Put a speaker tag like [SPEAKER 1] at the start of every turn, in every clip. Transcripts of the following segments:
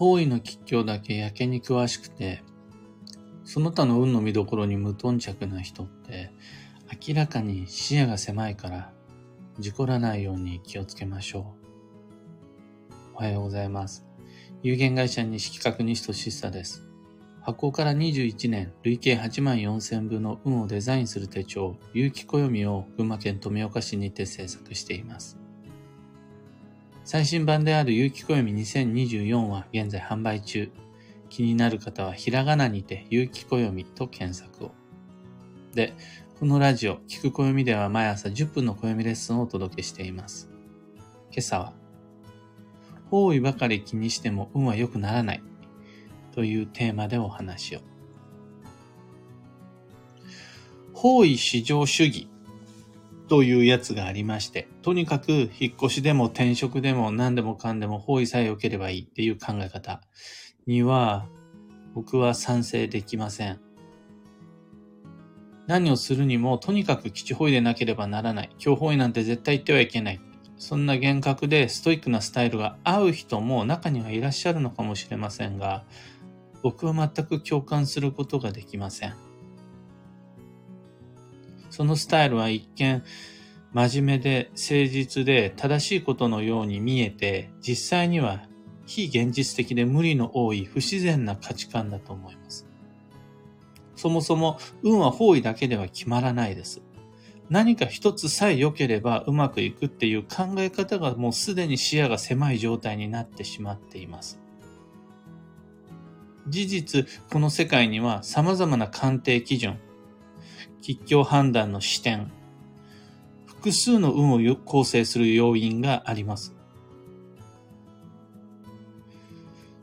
[SPEAKER 1] 方位の吉凶だけやけに詳しくて、その他の運の見どころに無頓着な人って、明らかに視野が狭いから、事故らないように気をつけましょう。おはようございます。有限会社西企画西俊久です。発行から21年、累計8万4000部の運をデザインする手帳、有機暦を群馬県富岡市にて制作しています。最新版である有機暦2024は現在販売中。気になる方はひらがなにて有機暦と検索を。で、このラジオ、聞く暦では毎朝10分の暦レッスンをお届けしています。今朝は、方位ばかり気にしても運は良くならないというテーマでお話を。方位至上主義というやつがありまして、とにかく引っ越しでも転職でも何でもかんでも方位さえ良ければいいっていう考え方には僕は賛成できません。何をするにもとにかく基地方位でなければならない。強方位なんて絶対言ってはいけない。そんな厳格でストイックなスタイルが合う人も中にはいらっしゃるのかもしれませんが、僕は全く共感することができません。そのスタイルは一見真面目で誠実で正しいことのように見えて、実際には非現実的で無理の多い不自然な価値観だと思います。そもそも運は方位だけでは決まらないです。何か一つさえ良ければうまくいくっていう考え方がもうすでに視野が狭い状態になってしまっています。事実、この世界には様々な鑑定基準、吉凶判断の視点、複数の運を構成する要因があります。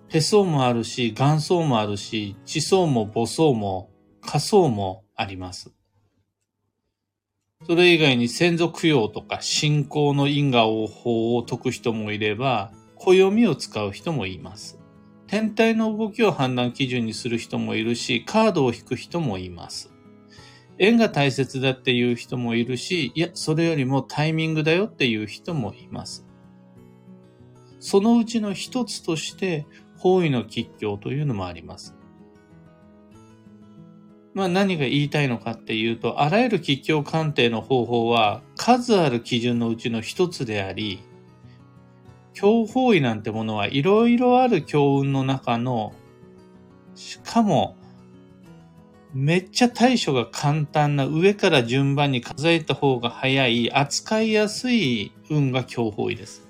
[SPEAKER 1] 手相もあるし、元相もあるし、地相も母相も仮相もあります。それ以外に先祖供養とか信仰の因果応報を解く人もいれば、暦を使う人もいます。天体の動きを判断基準にする人もいるし、カードを引く人もいます。縁が大切だっていう人もいるし、いや、それよりもタイミングだよっていう人もいます。そのうちの一つとして、方位の吉凶というのもあります。まあ何が言いたいのかっていうと、あらゆる吉凶鑑定の方法は数ある基準のうちの一つであり、強方位なんてものはいろいろある強運の中の、しかもめっちゃ対処が簡単な上から順番に数えた方が早い扱いやすい運が強方位です。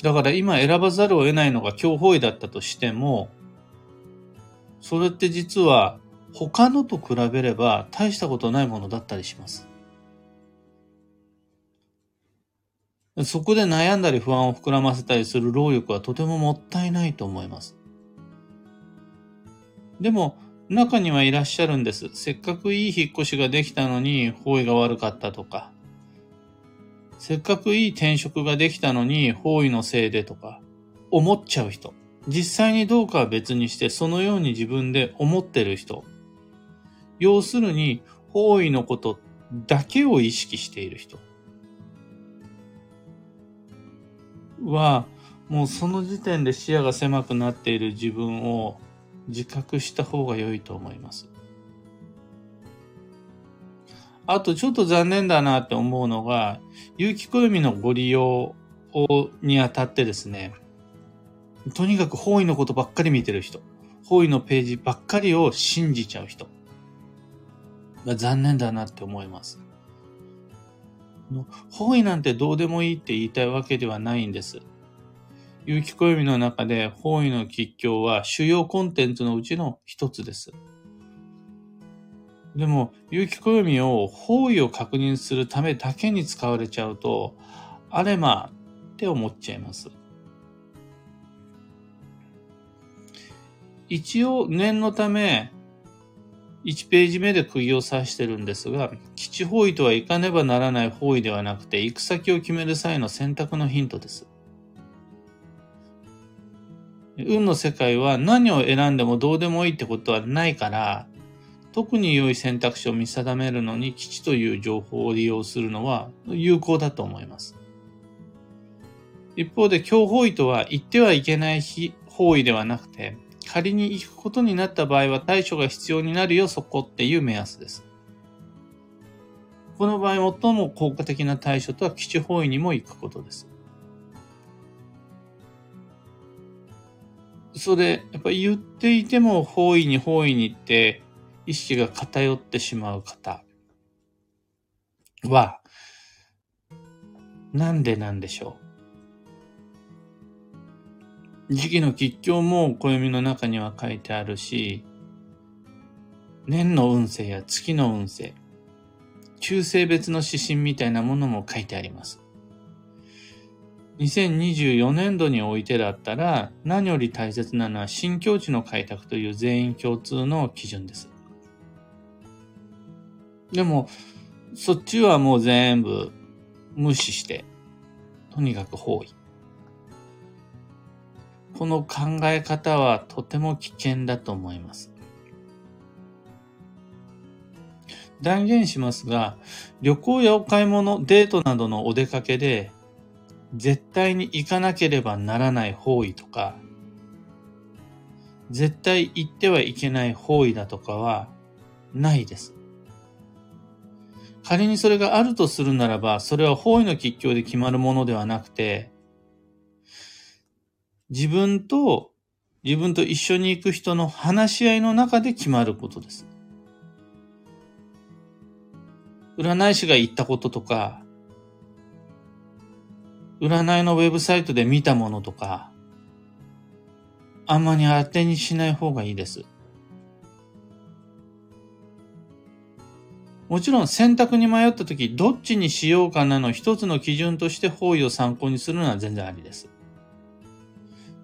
[SPEAKER 1] だから今選ばざるを得ないのが強方位だったとしても、それって実は他のと比べれば大したことないものだったりします。そこで悩んだり不安を膨らませたりする労力はとてももったいないと思います。でも、中にはいらっしゃるんです。せっかくいい引っ越しができたのに、方位が悪かったとか、せっかくいい転職ができたのに、方位のせいでとか、思っちゃう人。実際にどうかは別にして、そのように自分で思ってる人。要するに、方位のことだけを意識している人。は、もうその時点で視野が狭くなっている自分を自覚した方が良いと思います。あとちょっと残念だなって思うのが、有機暦のご利用をにあたってですね、とにかく方位のことばっかり見てる人、方位のページばっかりを信じちゃう人が残念だなって思います。方位なんてどうでもいいって言いたいわけではないんです。有機暦の中で方位の吉凶は主要コンテンツのうちの一つです。でも、有機暦を方位を確認するためだけに使われちゃうと、あれまって思っちゃいます。一応念のため、1ページ目で釘を刺してるんですが、基地方位とは行かねばならない方位ではなくて、行く先を決める際の選択のヒントです。運の世界は何を選んでもどうでもいいってことはないから、特に良い選択肢を見定めるのに基地という情報を利用するのは有効だと思います。一方で強方位とは言ってはいけない方位ではなくて、仮に行くことになった場合は対処が必要になるよ、そこっていう目安です。この場合、最も効果的な対処とは基地方位にも行くことです。それ、やっぱり言っていても方位に方位にって意識が偏ってしまう方は、なんでなんでしょう？時期の吉凶も暦の中には書いてあるし、年の運勢や月の運勢、中性別の指針みたいなものも書いてあります。2024年度においてだったら、何より大切なのは新境地の開拓という全員共通の基準です。でも、そっちはもう全部無視して、とにかく包囲。この考え方はとても危険だと思います。断言しますが、旅行やお買い物、デートなどのお出かけで、絶対に行かなければならない方位とか、絶対行ってはいけない方位だとかはないです。仮にそれがあるとするならば、それは方位の吉凶で決まるものではなくて、自分と、自分と一緒に行く人の話し合いの中で決まることです。占い師が言ったこととか、占いのウェブサイトで見たものとか、あんまり当てにしない方がいいです。もちろん選択に迷った時、どっちにしようかなの一つの基準として方位を参考にするのは全然ありです。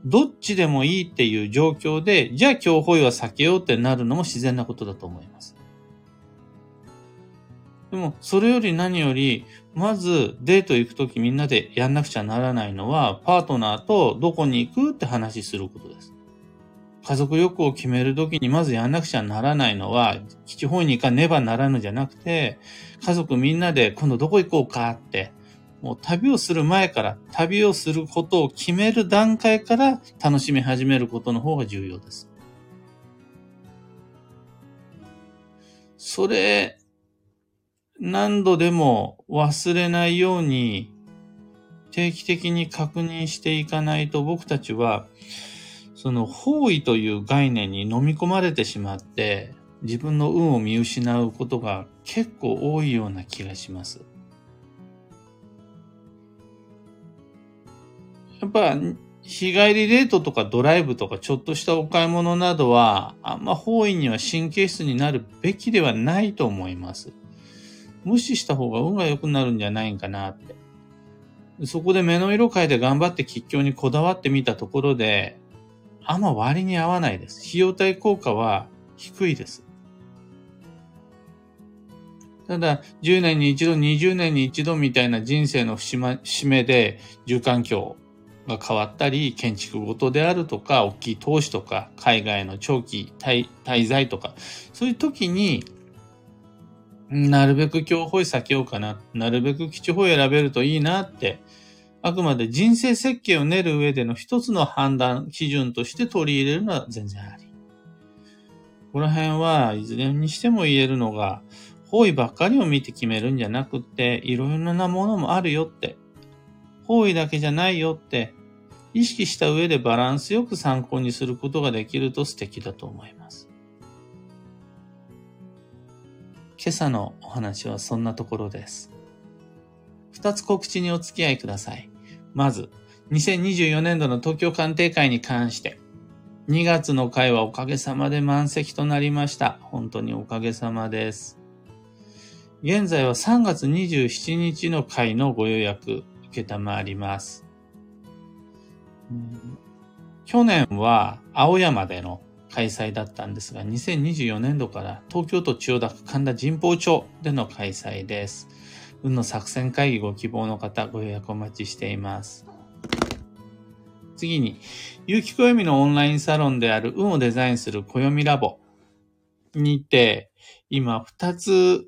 [SPEAKER 1] どっちでもいいっていう状況で、じゃあ今日方位は避けようってなるのも自然なことだと思います。でも、それより何より、まずデート行くときみんなでやんなくちゃならないのは、パートナーとどこに行くって話することです。家族旅行を決めるときにまずやんなくちゃならないのは、基地方に行かねばならぬじゃなくて、家族みんなで今度どこ行こうかって、もう旅をする前から、旅をすることを決める段階から楽しみ始めることの方が重要です。それ何度でも忘れないように定期的に確認していかないと僕たちはその方位という概念に飲み込まれてしまって自分の運を見失うことが結構多いような気がします。やっぱ日帰りデートとかドライブとかちょっとしたお買い物などはあんま方位には神経質になるべきではないと思います。無視した方が運が良くなるんじゃないんかなって。そこで目の色変えて頑張って吉祥にこだわってみたところで、あんま割に合わないです。費用対効果は低いです。ただ、10年に一度、20年に一度みたいな人生の節目で、住環境が変わったり、建築ごとであるとか、大きい投資とか、海外の長期滞在とか、そういう時に、なるべく今日ホイ避けようかな。なるべく基地ホイ選べるといいなって、あくまで人生設計を練る上での一つの判断基準として取り入れるのは全然あり。この辺はいずれにしても言えるのが、方位ばっかりを見て決めるんじゃなくって、いろいろなものもあるよって。方位だけじゃないよって、意識した上でバランスよく参考にすることができると素敵だと思います。今朝のお話はそんなところです。二つ告知にお付き合いください。まず、2024年度の東京鑑定会に関して、2月の会はおかげさまで満席となりました。本当におかげさまです。現在は3月27日の会のご予約、受けたまわります。去年は青山での開催だったんですが、2024年度から東京都千代田区神田神保町での開催です。運の作戦会議ご希望の方、ご予約お待ちしています。次に、有機暦のオンラインサロンである運をデザインする暦ラボにて、今2つ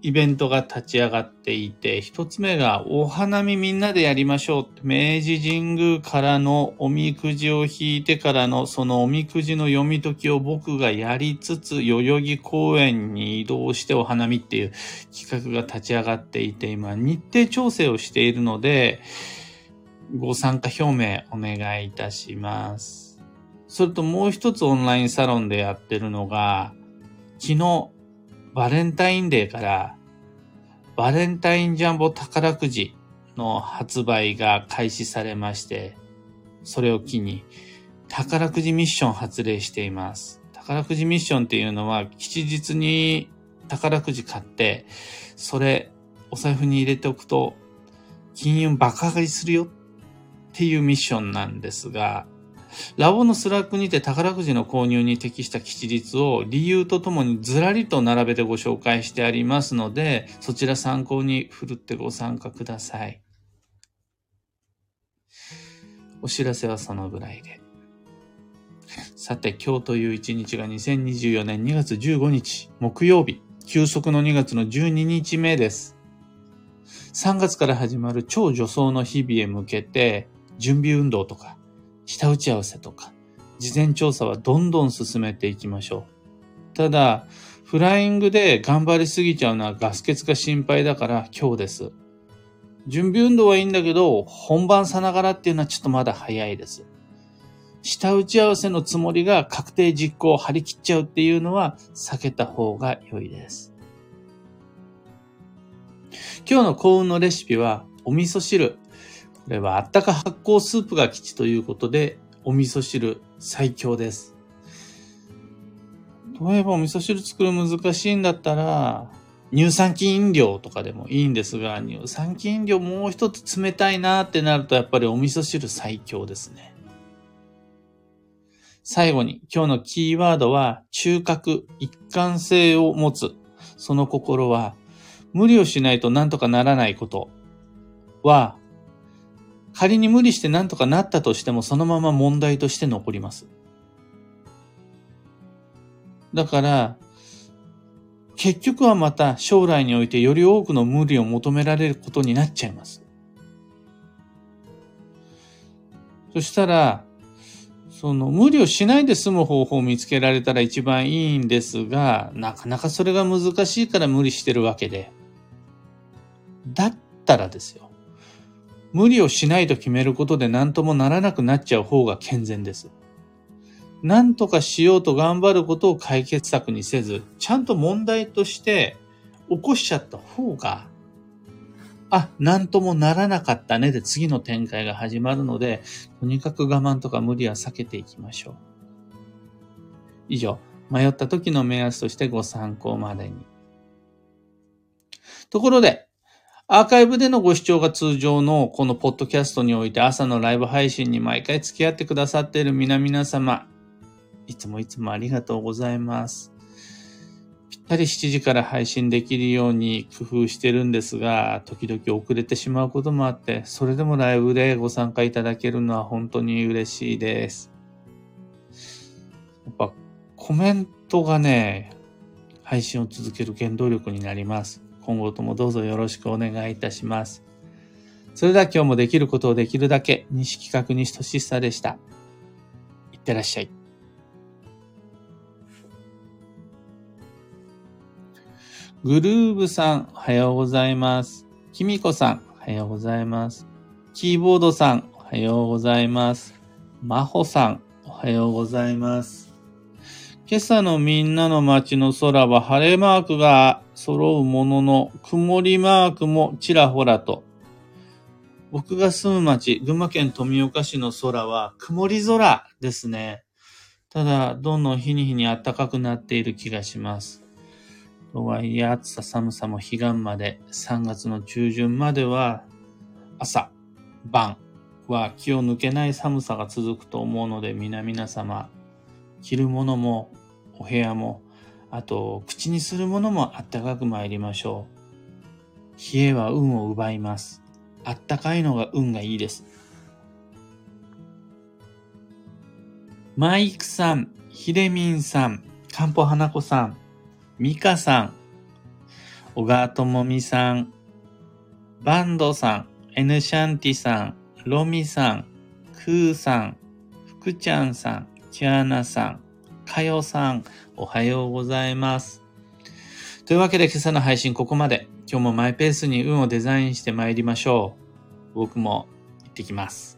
[SPEAKER 1] イベントが立ち上がっていて、一つ目がお花見みんなでやりましょう。明治神宮からのおみくじを引いてからのそのおみくじの読み解きを僕がやりつつ、代々木公園に移動してお花見っていう企画が立ち上がっていて、今日程調整をしているので、ご参加表明お願いいたします。それともう一つオンラインサロンでやってるのが、昨日バレンタインデーからバレンタインジャンボ宝くじの発売が開始されまして、それを機に宝くじミッション発令しています。宝くじミッションっていうのは吉日に宝くじ買って、それお財布に入れておくと金運爆上がりするよっていうミッションなんですが、ラボの Slack にて宝くじの購入に適した吉日を理由とともにずらりと並べてご紹介してありますので、そちら参考に振るってご参加ください。お知らせはそのぐらいで。さて、今日という一日が2024年2月15日、木曜日、休息の2月の12日目です。3月から始まる超助走の日々へ向けて、準備運動とか、下打ち合わせとか、事前調査はどんどん進めていきましょう。ただ、フライングで頑張りすぎちゃうのはガス欠が心配だから今日です。準備運動はいいんだけど、本番さながらっていうのはちょっとまだ早いです。下打ち合わせのつもりが確定実行を張り切っちゃうっていうのは避けた方が良いです。今日の幸運のレシピはお味噌汁。これはあったか発酵スープが基地ということで、お味噌汁最強です。例えばお味噌汁作る難しいんだったら、乳酸菌飲料とかでもいいんですが、乳酸菌飲料もう一つ冷たいなってなるとやっぱりお味噌汁最強ですね。最後に今日のキーワードは中核、一貫性を持つ。その心は無理をしないと何とかならないことは仮に無理して何とかなったとしてもそのまま問題として残ります。だから、結局はまた将来においてより多くの無理を求められることになっちゃいます。そしたら、その無理をしないで済む方法を見つけられたら一番いいんですが、なかなかそれが難しいから無理してるわけで。だったらですよ。無理をしないと決めることで何ともならなくなっちゃう方が健全です。何とかしようと頑張ることを解決策にせず、ちゃんと問題として起こしちゃった方が、あ、何ともならなかったねで次の展開が始まるので、とにかく我慢とか無理は避けていきましょう。以上、迷った時の目安としてご参考までに。ところで、アーカイブでのご視聴が通常のこのポッドキャストにおいて朝のライブ配信に毎回付き合ってくださっている皆々様、いつもいつもありがとうございます。ぴったり7時から配信できるように工夫してるんですが、時々遅れてしまうこともあって、それでもライブでご参加いただけるのは本当に嬉しいです。やっぱコメントがね、配信を続ける原動力になります。今後ともどうぞよろしくお願いいたします。それでは今日もできることをできるだけ、西企画西俊久でした。いってらっしゃい。グルーブさん、おはようございます。きみこさん、おはようございます。キーボードさん、おはようございます。まほさん、おはようございます。今朝のみんなの街の空は晴れマークが揃うものの、曇りマークもちらほらと。僕が住む町、群馬県富岡市の空は曇り空ですね。ただ、どんどん日に日に暖かくなっている気がします。とはいえ、暑さ寒さも彼岸まで、3月の中旬までは、朝、晩は気を抜けない寒さが続くと思うので、皆々様、着るものもお部屋も、あと、口にするものもあったかく参りましょう。冷えは運を奪います。あったかいのが運がいいです。マイクさん、ヒレミンさん、カンポ花子さん、ミカさん、小川智美さん、バンドさん、エヌシャンティさん、ロミさん、クーさん、福ちゃんさん、キャーナさん、かよさん、おはようございます。というわけで今朝の配信ここまで。今日もマイペースに運をデザインして参りましょう。僕も行ってきます。